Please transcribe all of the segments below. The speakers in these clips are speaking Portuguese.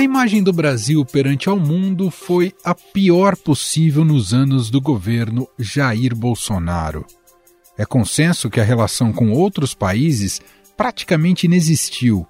A imagem do Brasil perante ao mundo foi a pior possível nos anos do governo Jair Bolsonaro. É consenso que a relação com outros países praticamente inexistiu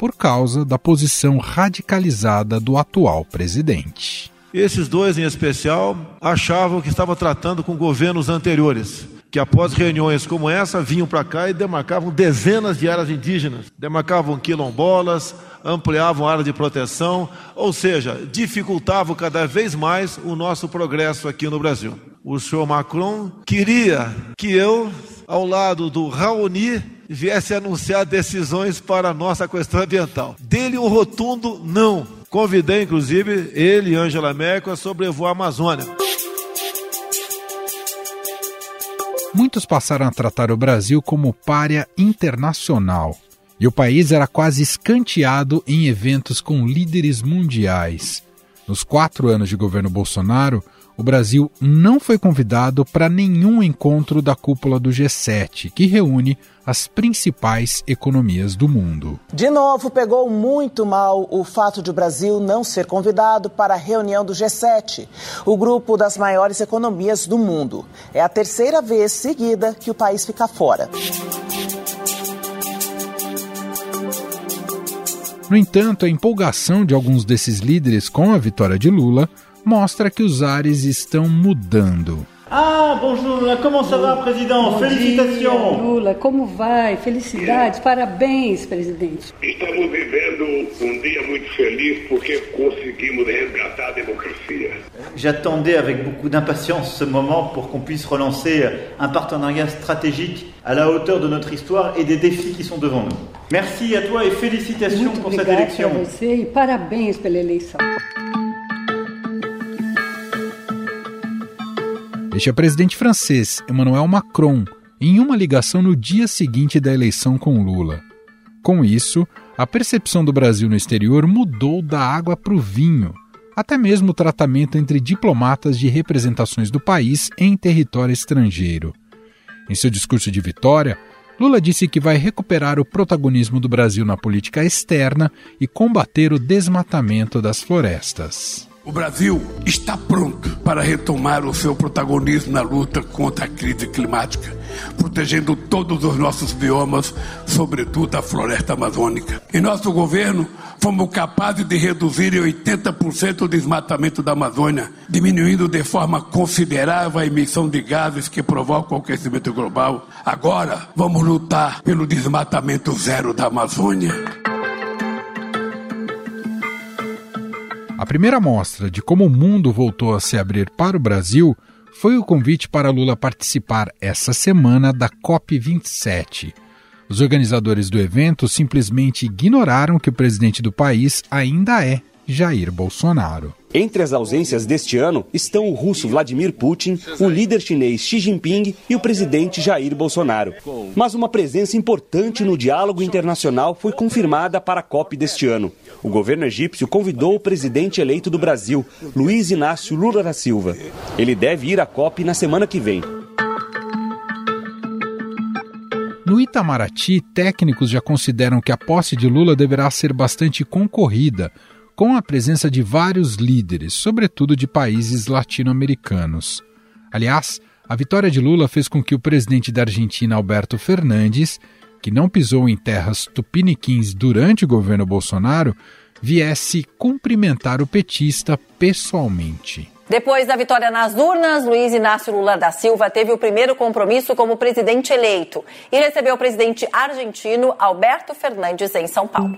por causa da posição radicalizada do atual presidente. Esses dois, em especial, achavam que estavam tratando com governos anteriores, que após reuniões como essa vinham para cá e demarcavam dezenas de áreas indígenas, demarcavam quilombolas, ampliavam a área de proteção, ou seja, dificultavam cada vez mais o nosso progresso aqui no Brasil. O senhor Macron queria que eu, ao lado do Raoni, viesse anunciar decisões para a nossa questão ambiental. Dele um rotundo não. Convidei, inclusive, ele e Angela Merkel a sobrevoar a Amazônia. Muitos passaram a tratar o Brasil como párea internacional. E o país era quase escanteado em eventos com líderes mundiais. Nos quatro anos de governo Bolsonaro, o Brasil não foi convidado para nenhum encontro da cúpula do G7, que reúne as principais economias do mundo. De novo, pegou muito mal o fato de o Brasil não ser convidado para a reunião do G7, o grupo das maiores economias do mundo. É a terceira vez seguida que o país fica fora. No entanto, a empolgação de alguns desses líderes com a vitória de Lula mostra que os ares estão mudando. Ah, bonjour Lula, como ça va, presidente? Felicitações! Lula, como vai? Felicidades, parabéns, presidente. Estamos vivendo um dia muito feliz porque conseguimos resgatar a democracia. J'attendais avec beaucoup d'impatience ce moment pour qu'on puisse relancer un partenariat stratégique à la hauteur de notre histoire et des défis qui sont devant nous. Merci à toi et félicitations Muito pour cette élection. a você e parabéns pela eleição. Este é o presidente francês, Emmanuel Macron, em uma ligação no dia seguinte da eleição com Lula. Com isso, a percepção do Brasil no exterior mudou da água para o vinho, até mesmo o tratamento entre diplomatas de representações do país em território estrangeiro. Em seu discurso de vitória, Lula disse que vai recuperar o protagonismo do Brasil na política externa e combater o desmatamento das florestas. O Brasil está pronto para retomar o seu protagonismo na luta contra a crise climática, protegendo todos os nossos biomas, sobretudo a floresta amazônica. Em nosso governo, fomos capazes de reduzir em 80% o desmatamento da Amazônia, diminuindo de forma considerável a emissão de gases que provocam o aquecimento global. Agora, vamos lutar pelo desmatamento zero da Amazônia. A primeira mostra de como o mundo voltou a se abrir para o Brasil foi o convite para Lula participar essa semana da COP27. Os organizadores do evento simplesmente ignoraram que o presidente do país ainda é Jair Bolsonaro. Entre as ausências deste ano estão o russo Vladimir Putin, o líder chinês Xi Jinping e o presidente Jair Bolsonaro. Mas uma presença importante no diálogo internacional foi confirmada para a COP deste ano. O governo egípcio convidou o presidente eleito do Brasil, Luiz Inácio Lula da Silva. Ele deve ir à COP na semana que vem. No Itamaraty, técnicos já consideram que a posse de Lula deverá ser bastante concorrida, com a presença de vários líderes, sobretudo de países latino-americanos. Aliás, a vitória de Lula fez com que o presidente da Argentina, Alberto Fernandes, que não pisou em terras tupiniquins durante o governo Bolsonaro, viesse cumprimentar o petista pessoalmente. Depois da vitória nas urnas, Luiz Inácio Lula da Silva teve o primeiro compromisso como presidente eleito e recebeu o presidente argentino Alberto Fernandes em São Paulo.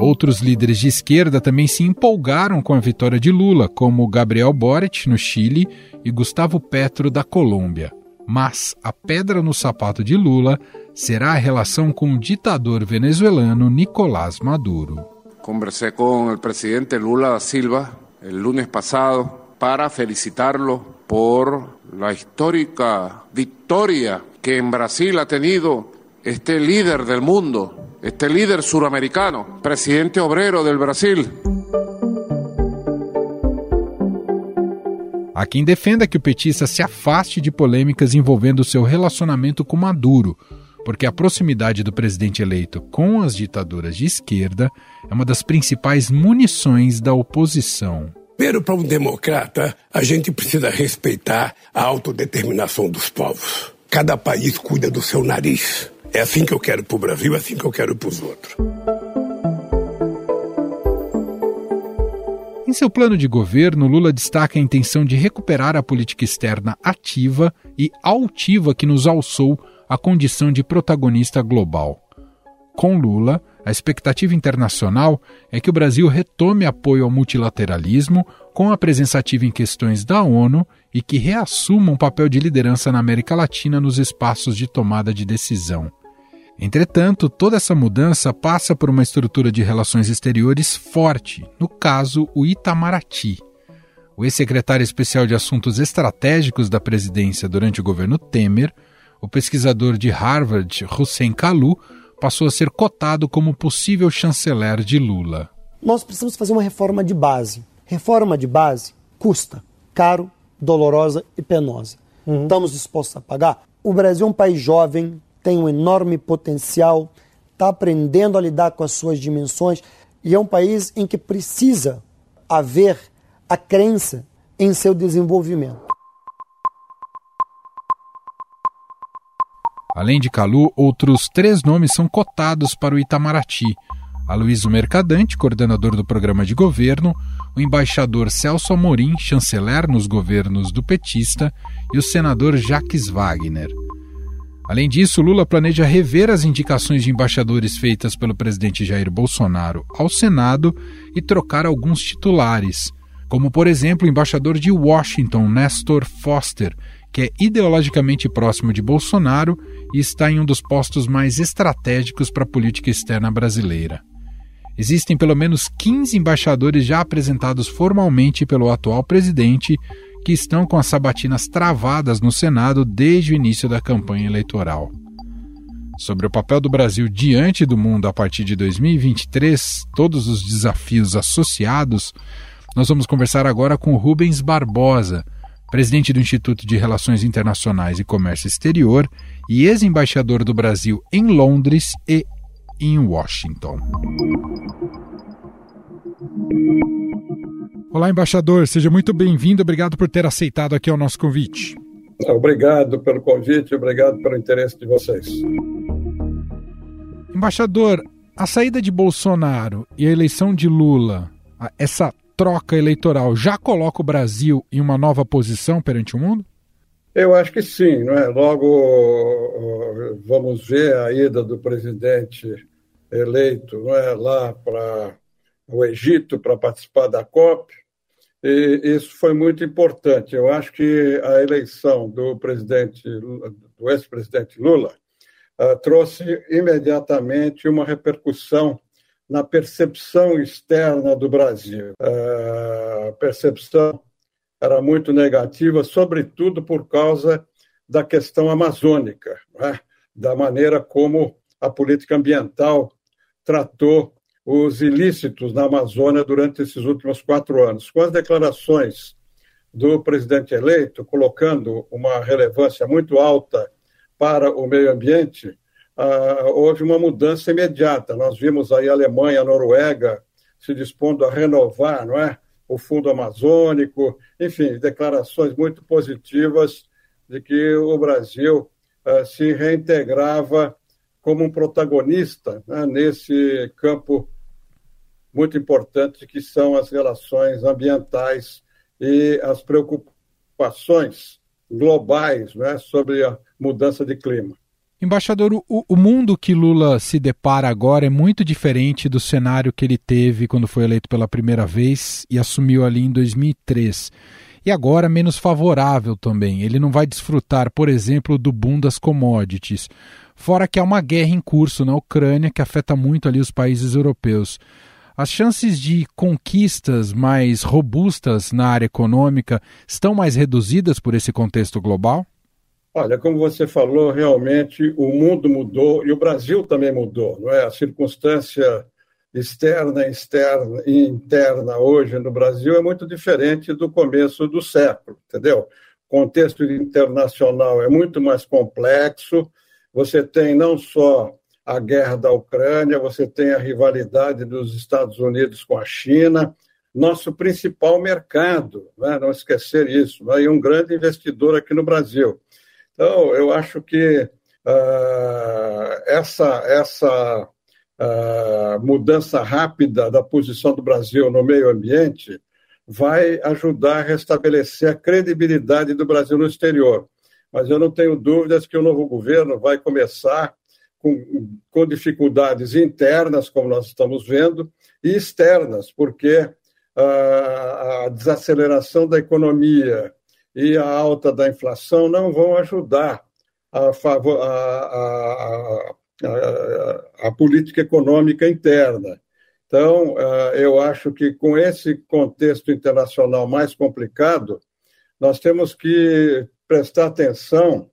Outros líderes de esquerda também se empolgaram com a vitória de Lula, como Gabriel Boric, no Chile, e Gustavo Petro, da Colômbia. Mas a pedra no sapato de Lula será a relação com o ditador venezuelano Nicolás Maduro. Conversé com o presidente Lula da Silva el lunes passado para felicitarlo por la histórica victoria que en Brasil ha tenido este líder del mundo, este líder suramericano, presidente obrero del Brasil. Há quem defenda que o petista se afaste de polêmicas envolvendo seu relacionamento com Maduro, porque a proximidade do presidente eleito com as ditaduras de esquerda é uma das principais munições da oposição. Primeiro, para um democrata, a gente precisa respeitar a autodeterminação dos povos. Cada país cuida do seu nariz. É assim que eu quero para o Brasil, é assim que eu quero para os outros. Em seu plano de governo, Lula destaca a intenção de recuperar a política externa ativa e altiva que nos alçou a condição de protagonista global. Com Lula, a expectativa internacional é que o Brasil retome apoio ao multilateralismo, com a presença ativa em questões da ONU e que reassuma um papel de liderança na América Latina nos espaços de tomada de decisão. Entretanto, toda essa mudança passa por uma estrutura de relações exteriores forte, no caso, o Itamaraty. O ex-secretário especial de Assuntos Estratégicos da presidência durante o governo Temer o pesquisador de Harvard, Hussein Kalu, passou a ser cotado como possível chanceler de Lula. Nós precisamos fazer uma reforma de base. Reforma de base custa, caro, dolorosa e penosa. Uhum. Estamos dispostos a pagar? O Brasil é um país jovem, tem um enorme potencial, está aprendendo a lidar com as suas dimensões e é um país em que precisa haver a crença em seu desenvolvimento. Além de Calu, outros três nomes são cotados para o Itamaraty. Aloysio Mercadante, coordenador do programa de governo, o embaixador Celso Amorim, chanceler nos governos do petista, e o senador Jacques Wagner. Além disso, Lula planeja rever as indicações de embaixadores feitas pelo presidente Jair Bolsonaro ao Senado e trocar alguns titulares, como, por exemplo, o embaixador de Washington, Nestor Foster, que é ideologicamente próximo de Bolsonaro e está em um dos postos mais estratégicos para a política externa brasileira. Existem pelo menos 15 embaixadores já apresentados formalmente pelo atual presidente que estão com as sabatinas travadas no Senado desde o início da campanha eleitoral. Sobre o papel do Brasil diante do mundo a partir de 2023, todos os desafios associados, nós vamos conversar agora com Rubens Barbosa presidente do Instituto de Relações Internacionais e Comércio Exterior e ex-embaixador do Brasil em Londres e em Washington. Olá, embaixador, seja muito bem-vindo. Obrigado por ter aceitado aqui o nosso convite. Obrigado pelo convite, obrigado pelo interesse de vocês. Embaixador, a saída de Bolsonaro e a eleição de Lula, essa troca eleitoral já coloca o Brasil em uma nova posição perante o mundo? Eu acho que sim, não é? Logo vamos ver a ida do presidente eleito, não é, lá para o Egito para participar da COP. E isso foi muito importante. Eu acho que a eleição do presidente, do ex-presidente Lula, uh, trouxe imediatamente uma repercussão na percepção externa do Brasil. A percepção era muito negativa, sobretudo por causa da questão amazônica, né? da maneira como a política ambiental tratou os ilícitos na Amazônia durante esses últimos quatro anos. Com as declarações do presidente eleito, colocando uma relevância muito alta para o meio ambiente, ah, houve uma mudança imediata. Nós vimos aí a Alemanha, a Noruega se dispondo a renovar, não é? O Fundo Amazônico, enfim, declarações muito positivas de que o Brasil ah, se reintegrava como um protagonista né, nesse campo muito importante que são as relações ambientais e as preocupações globais né, sobre a mudança de clima. Embaixador, o, o, mundo que Lula se depara agora é muito diferente do cenário que ele teve quando foi eleito pela primeira vez e assumiu ali em 2003. E agora menos favorável também. Ele não vai desfrutar, por exemplo, do boom das commodities. Fora que há uma guerra em curso na Ucrânia que afeta muito ali os países europeus. As chances de conquistas mais robustas na área econômica estão mais reduzidas por esse contexto global? Olha, como você falou, realmente o mundo mudou e o Brasil também mudou, não é? A circunstância externa, externa e interna hoje no Brasil é muito diferente do começo do século, entendeu? O contexto internacional é muito mais complexo você tem não só a guerra da Ucrânia, você tem a rivalidade dos Estados Unidos com a China, nosso principal mercado, né? não esquecer isso, né? e um grande investidor aqui no Brasil. Então, eu acho que uh, essa, essa uh, mudança rápida da posição do Brasil no meio ambiente vai ajudar a restabelecer a credibilidade do Brasil no exterior. Mas eu não tenho dúvidas que o novo governo vai começar com, com dificuldades internas, como nós estamos vendo, e externas, porque a, a desaceleração da economia e a alta da inflação não vão ajudar a, favor, a, a, a política econômica interna. Então, eu acho que com esse contexto internacional mais complicado, nós temos que prestar atenção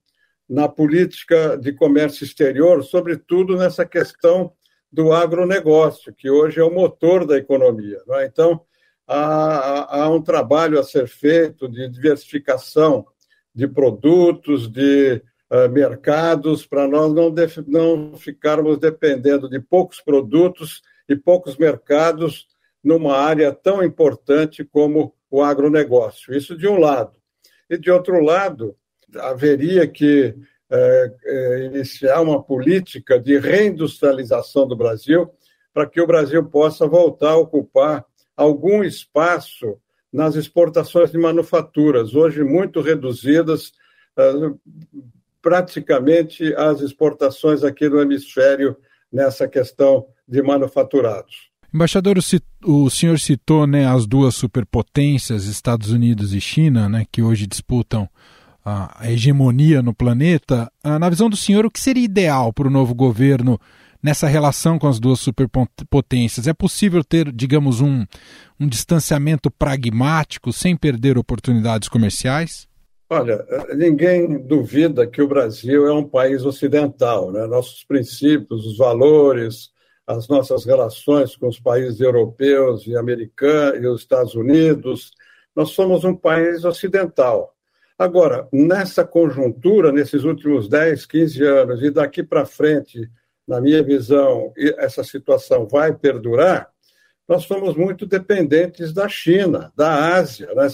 na política de comércio exterior, sobretudo nessa questão do agronegócio, que hoje é o motor da economia. É? Então, há, há um trabalho a ser feito de diversificação de produtos, de uh, mercados, para nós não, não ficarmos dependendo de poucos produtos e poucos mercados numa área tão importante como o agronegócio. Isso de um lado. E de outro lado, haveria que é, é, iniciar uma política de reindustrialização do Brasil para que o Brasil possa voltar a ocupar algum espaço nas exportações de manufaturas, hoje muito reduzidas, uh, praticamente as exportações aqui no hemisfério nessa questão de manufaturados. Embaixador, o senhor citou né, as duas superpotências, Estados Unidos e China, né, que hoje disputam a hegemonia no planeta. Ah, na visão do senhor, o que seria ideal para o novo governo nessa relação com as duas superpotências? É possível ter, digamos, um, um distanciamento pragmático sem perder oportunidades comerciais? Olha, ninguém duvida que o Brasil é um país ocidental, né? Nossos princípios, os valores, as nossas relações com os países europeus e americanos e os Estados Unidos, nós somos um país ocidental. Agora, nessa conjuntura, nesses últimos 10, 15 anos e daqui para frente, na minha visão, essa situação vai perdurar, nós somos muito dependentes da China, da Ásia. Né?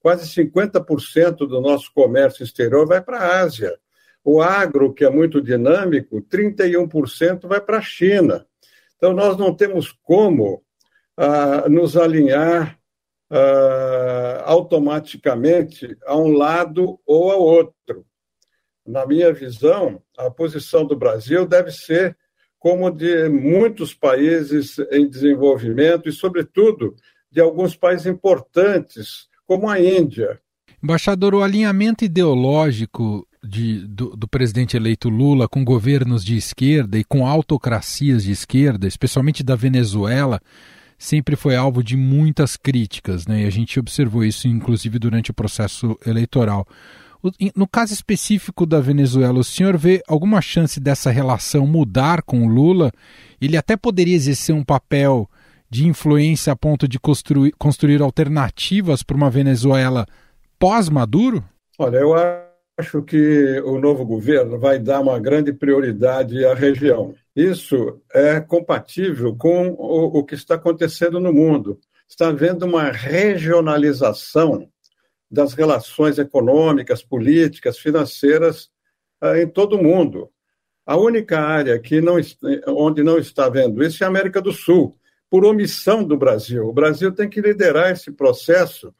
Quase 50% do nosso comércio exterior vai para a Ásia. O agro, que é muito dinâmico, 31% vai para a China. Então, nós não temos como ah, nos alinhar ah, automaticamente a um lado ou ao outro na minha visão, a posição do Brasil deve ser como de muitos países em desenvolvimento e, sobretudo, de alguns países importantes, como a Índia. Embaixador, o alinhamento ideológico de, do, do, presidente eleito Lula com governos de esquerda e com autocracias de esquerda, especialmente da Venezuela, sempre foi alvo de muitas críticas, né? E a gente observou isso, inclusive, durante o processo eleitoral. No caso específico da Venezuela, o senhor vê alguma chance dessa relação mudar com o Lula? Ele até poderia exercer um papel de influência a ponto de construir, construir alternativas para uma Venezuela pós-Maduro? Olha, eu acho que o novo governo vai dar uma grande prioridade à região. Isso é compatível com o, o que está acontecendo no mundo. Está havendo uma regionalização das relações econômicas, políticas, financeiras uh, em todo o mundo. A única área que não, onde não está vendo isso é a América do Sul, por omissão do Brasil. O Brasil tem que liderar esse processo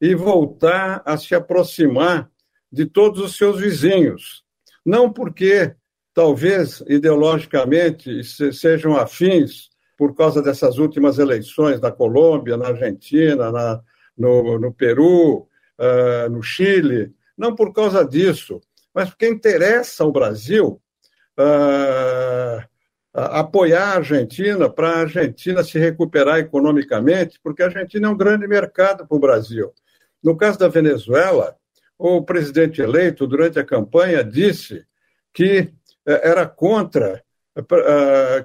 e voltar a se aproximar de todos os seus vizinhos. Não porque, talvez, ideologicamente, sejam afins por causa dessas últimas eleições na Colômbia, na Argentina, na, no, no Peru, uh, no Chile, não por causa disso, mas porque interessa ao Brasil uh, apoiar a Argentina para a Argentina se recuperar economicamente, porque a Argentina é um grande mercado para o Brasil. No caso da Venezuela, o presidente eleito, durante a campanha, disse que era contra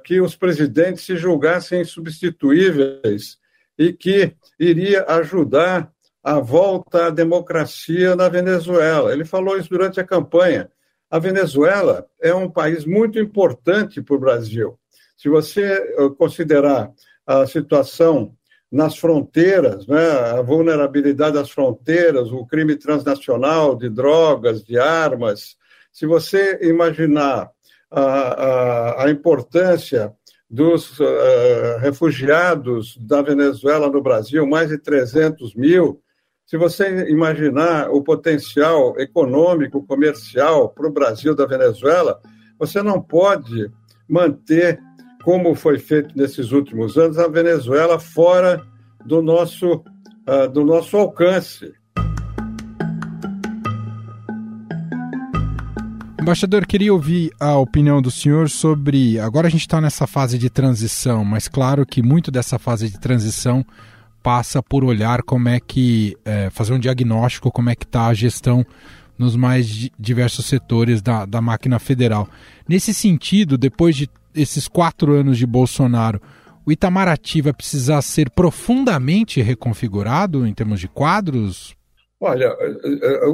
que os presidentes se julgassem insubstituíveis e que iria ajudar a volta à democracia na Venezuela. Ele falou isso durante a campanha. A Venezuela é um país muito importante para o Brasil. Se você eh, considerar a situação nas fronteiras, né, a vulnerabilidade das fronteiras, o crime transnacional de drogas, de armas, se você imaginar a, a, a importância dos uh, refugiados da Venezuela no Brasil, mais de 300 mil, se você imaginar o potencial econômico, comercial para o Brasil da Venezuela, você não pode manter, como foi feito nesses últimos anos, a Venezuela fora do nosso, uh, do nosso alcance. Embaixador, queria ouvir a opinião do senhor sobre. Agora a gente está nessa fase de transição, mas claro que muito dessa fase de transição passa por olhar como é que é, fazer um diagnóstico, como é que está a gestão nos mais diversos setores da, da máquina federal. Nesse sentido, depois de esses quatro anos de Bolsonaro, o Itamaraty vai precisar ser profundamente reconfigurado em termos de quadros? Olha,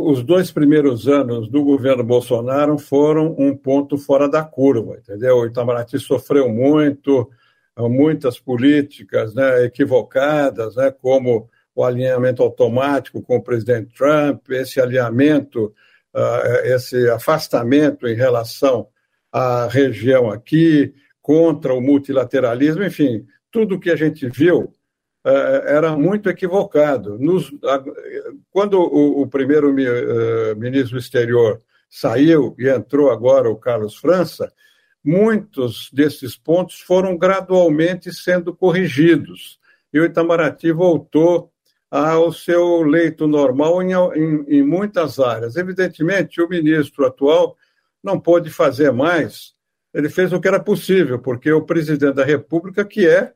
os dois primeiros anos do governo Bolsonaro foram um ponto fora da curva, entendeu? O Itamaraty sofreu muito, muitas políticas né, equivocadas, né, como o alinhamento automático com o presidente Trump, esse alinhamento, uh, esse afastamento em relação à região aqui, contra o multilateralismo, enfim, tudo que a gente viu uh, era muito equivocado. Nos, quando o, o primeiro uh, ministro do exterior saiu e entrou agora o Carlos França, muitos desses pontos foram gradualmente sendo corrigidos. E o Itamaraty voltou ao seu leito normal em, em, em muitas áreas. Evidentemente, o ministro atual não pôde fazer mais, ele fez o que era possível, porque o presidente da República que é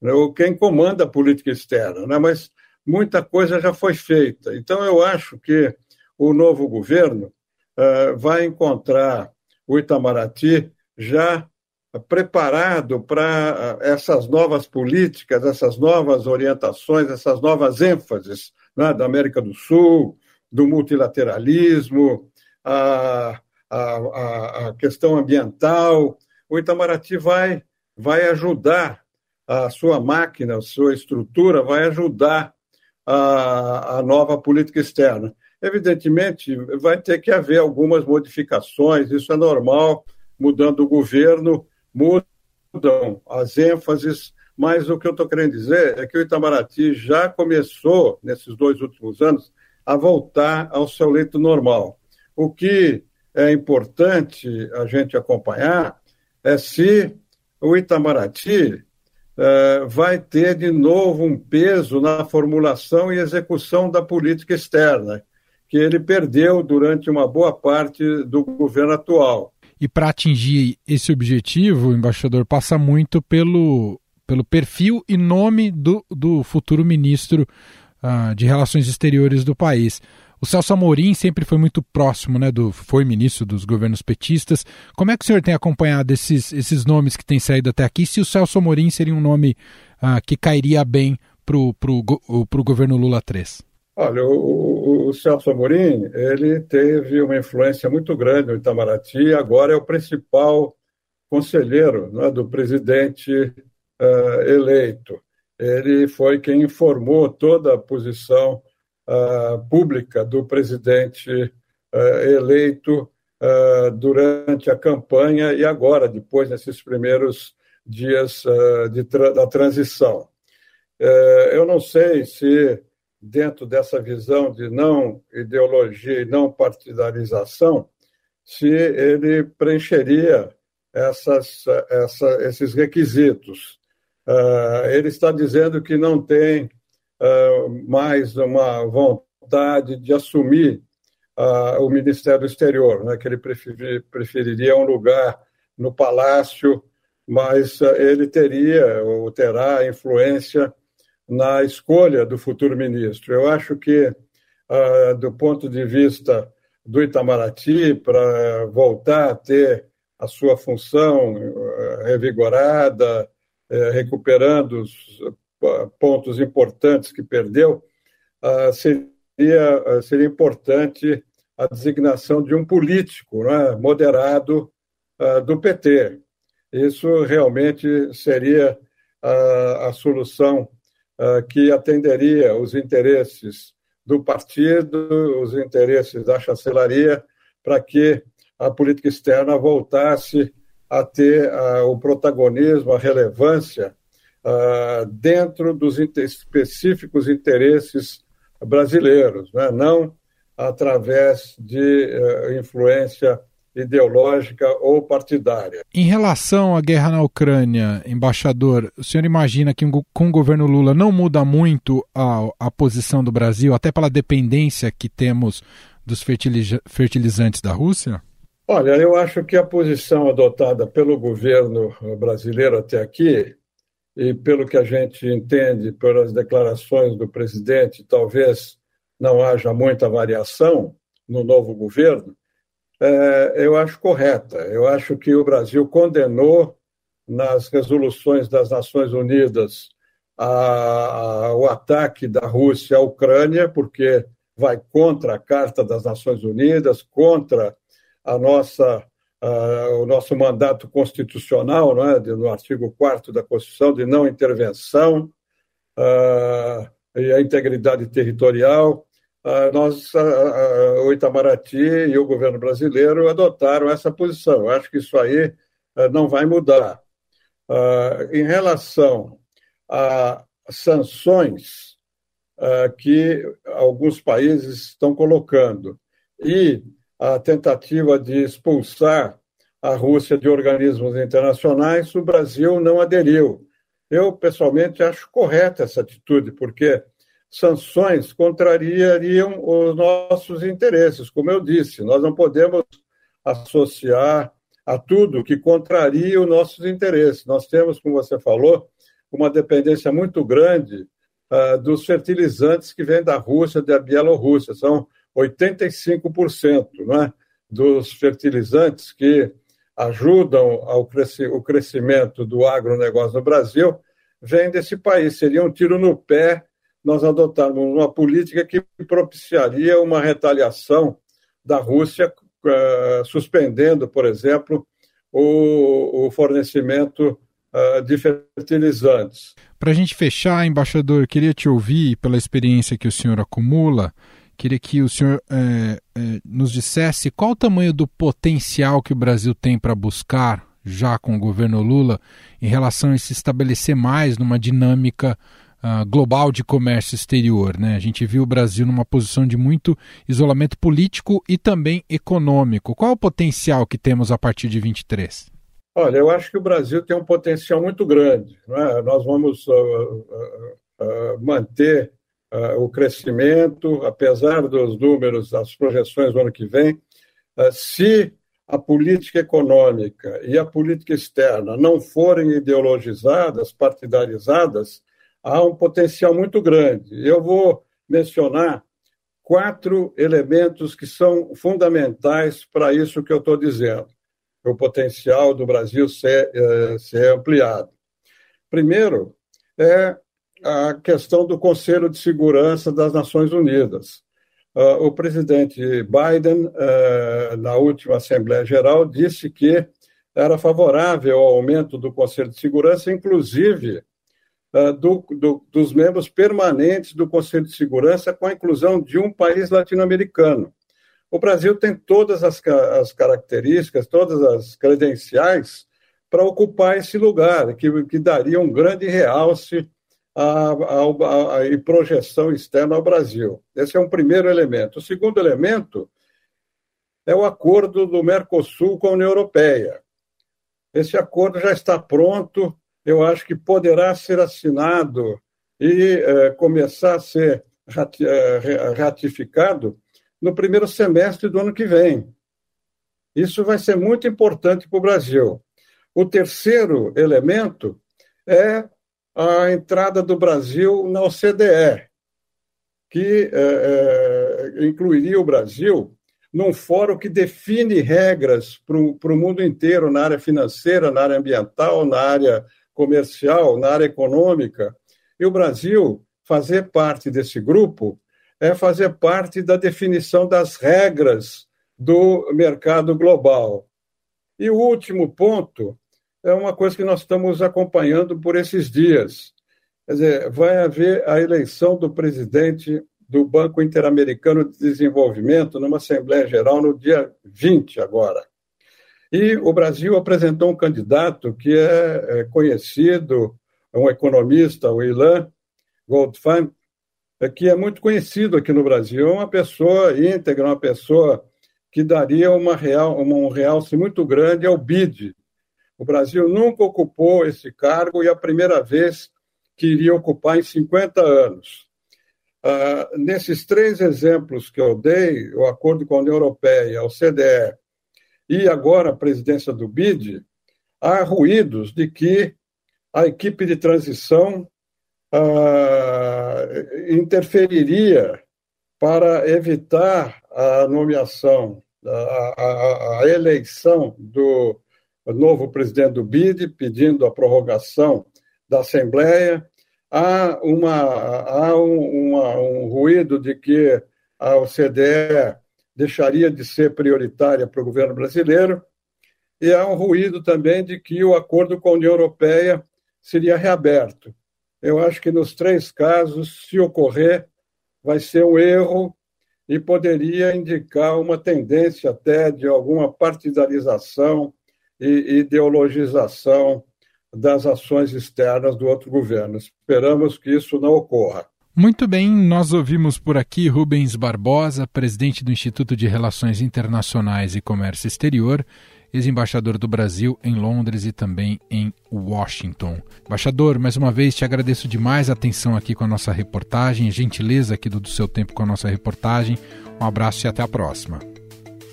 né, quem comanda a política externa, né? mas muita coisa já foi feita. Então, eu acho que o novo governo uh, vai encontrar o Itamaraty já preparado para eh, essas novas políticas, essas novas orientações, essas novas ênfases né, da América do Sul, do multilateralismo, a, a questão ambiental. O Itamaraty vai, vai ajudar a sua máquina, a sua estrutura, vai ajudar a, a nova política externa. Evidentemente, vai ter que haver algumas modificações, isso é normal mudando o governo, mudam as ênfases, mas o que eu estou querendo dizer é que o Itamaraty já começou, nesses dois últimos anos, a voltar ao seu leito normal. O que é importante a gente acompanhar é se o Itamaraty uh, vai ter de novo um peso na formulação e execução da política externa, que ele perdeu durante uma boa parte do governo atual. E para atingir esse objetivo, o embaixador passa muito pelo, pelo perfil e nome do, do futuro ministro uh, de Relações Exteriores do país. O Celso Amorim sempre foi muito próximo, né, do, foi ministro dos governos petistas. Como é que o senhor tem acompanhado esses, esses nomes que têm saído até aqui? Se o Celso Amorim seria um nome uh, que cairia bem para o governo Lula 3? Olha, o, o, Celso Amorim, ele teve uma influência muito grande no Itamaraty, agora é o principal conselheiro né, do presidente uh, eleito. Ele foi quem informou toda a posição uh, pública do presidente uh, eleito durante a campanha e agora, depois, nesses primeiros dias de tra da transição. eu não sei se dentro dessa visão de não ideologia e não partidarização, se ele preencheria essas, essa, esses requisitos. Uh, ele está dizendo que não tem uh, mais uma vontade de assumir uh, o Ministério do Exterior, né, que ele preferir, preferiria um lugar no palácio, mas ele teria ou terá influência na escolha do futuro ministro. Eu acho que, do ponto de vista do Itamaraty, para voltar a ter a sua função revigorada, recuperando os pontos importantes que perdeu, seria, seria importante a designação de um político né, moderado do PT. Isso realmente seria uh, a solução que atenderia os interesses do partido, os interesses da chancelaria, para que a política externa voltasse a ter o protagonismo, a relevância dentro dos específicos interesses brasileiros, né? não através de uh, influência ideológica ou partidária. Em relação à guerra na Ucrânia, embaixador, o senhor imagina que com o governo Lula não muda muito a, a posição do Brasil, até pela dependência que temos dos fertilizantes da Rússia? Olha, eu acho que a posição adotada pelo governo brasileiro até aqui, e pelo que a gente entende pelas declarações do presidente, talvez não haja muita variação no novo governo, é, eu acho correta. Eu acho que o Brasil condenou nas resoluções das Nações Unidas a, a, o ataque da Rússia à Ucrânia, porque vai contra a Carta das Nações Unidas, contra a nossa, o nosso mandato constitucional, não é? no artigo 4 da Constituição, de não intervenção e a integridade territorial. Ah, nós, o Itamaraty e o governo brasileiro adotaram essa posição. Eu acho que isso aí não vai mudar. Em relação a sanções que alguns países estão colocando e a tentativa de expulsar a Rússia de organismos internacionais, o Brasil não aderiu. Eu, pessoalmente, acho correta essa atitude, porque sanções contrariariam os nossos interesses. Como eu disse, nós não podemos associar a tudo que contraria os nossos interesses. Nós temos, como você falou, uma dependência muito grande uh, dos fertilizantes que vêm da Rússia, da Bielorrússia. São 85% não é? dos fertilizantes que ajudam ao cresci o crescimento do agronegócio no Brasil vêm desse país. Seria um tiro no pé nós adotarmos uma política que propiciaria uma retaliação da Rússia, uh, suspendendo, por exemplo, o, o fornecimento uh, de fertilizantes. Para a gente fechar, embaixador, queria te ouvir, pela experiência que o senhor acumula, queria que o senhor eh, eh, nos dissesse qual o tamanho do potencial que o Brasil tem para buscar, já com o governo Lula, em relação a se estabelecer mais numa dinâmica uh, global de comércio exterior. Né? A gente viu o Brasil numa posição de muito isolamento político e também econômico. Qual é o potencial que temos a partir de 23? Olha, eu acho que o Brasil tem um potencial muito grande. É? Nós vamos uh, uh, manter o crescimento, apesar dos números, das projeções do ano que vem. se a política econômica e a política externa não forem ideologizadas, partidarizadas, há um potencial muito grande. Eu vou mencionar quatro elementos que são fundamentais para isso que eu estou dizendo, o potencial do Brasil ser, é, ser ampliado. Primeiro, é a questão do Conselho de Segurança das Nações Unidas. Uh, o presidente Biden, uh, na última Assembleia Geral, disse que era favorável ao aumento do Conselho de Segurança, inclusive uh, do, do, dos membros permanentes do Conselho de Segurança, com a inclusão de um país latino-americano. O Brasil tem todas as, as características, todas as credenciais para ocupar esse lugar, que, que daria um grande realce e projeção externa ao Brasil. Esse é um primeiro elemento. O segundo elemento é o acordo do Mercosul com a União Europeia. Esse acordo já está pronto, eu acho que poderá ser assinado e eh, começar a ser eh, ratificado no primeiro semestre do ano que vem. Isso vai ser muito importante para o Brasil. O terceiro elemento é a entrada do Brasil na OCDE, que é, é, incluiria o Brasil num fórum que define regras para o mundo inteiro na área financeira, na área ambiental, na área comercial, na área econômica, e o Brasil fazer parte desse grupo é fazer parte da definição das regras do mercado global. E o último ponto é uma coisa que nós estamos acompanhando por esses dias. Quer dizer, vai haver a eleição do presidente do Banco Interamericano de Desenvolvimento numa Assembleia Geral no dia 20 agora. E o Brasil apresentou um candidato que é, é conhecido, um economista, o Ilan Goldfein, é, que é muito conhecido aqui no Brasil, é uma pessoa íntegra, uma pessoa que daria uma real, um realce muito grande ao BID. O Brasil nunca ocupou esse cargo e é a primeira vez que iria ocupar em 50 anos. Uh, nesses três exemplos que eu dei, o acordo com a União Europeia, o CDE e agora a presidência do BID, há ruídos de que a equipe de transição uh, interferiria para evitar a nomeação, a, a, a, eleição do novo presidente do BID, pedindo a prorrogação da Assembleia, há, uma, há um, uma, um ruído de que a OCDE deixaria de ser prioritária para o governo brasileiro, e há um ruído também de que o acordo com a União Europeia seria reaberto. Eu acho que nos três casos, se ocorrer, vai ser um erro e poderia indicar uma tendência até de alguma partidarização e ideologização das ações externas do outro governo. Esperamos que isso não ocorra. Muito bem, nós ouvimos por aqui Rubens Barbosa, presidente do Instituto de Relações Internacionais e Comércio Exterior, ex-embaixador do Brasil em Londres e também em Washington. Embaixador, mais uma vez te agradeço demais a atenção aqui com a nossa reportagem, gentileza aqui do, do seu tempo com a nossa reportagem. Um abraço e até a próxima.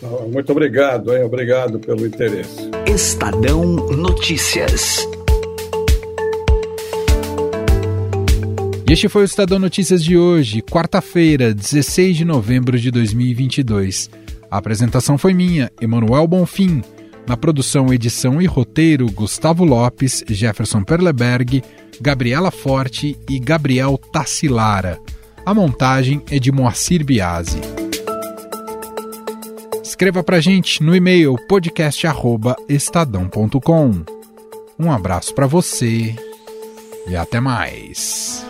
Muito obrigado, hein? obrigado pelo interesse. Estadão Notícias. E este foi o Estadão Notícias de hoje, quarta-feira, 16 de novembro de 2022. A apresentação foi minha, Emanuel Bonfim. Na produção, edição e roteiro, Gustavo Lopes, Jefferson Perleberg, Gabriela Forte e Gabriel Tassilara. A montagem é de Moacir Biasi. Escreva pra gente no e-mail podcast@estadão.com. Um abraço para você e até mais.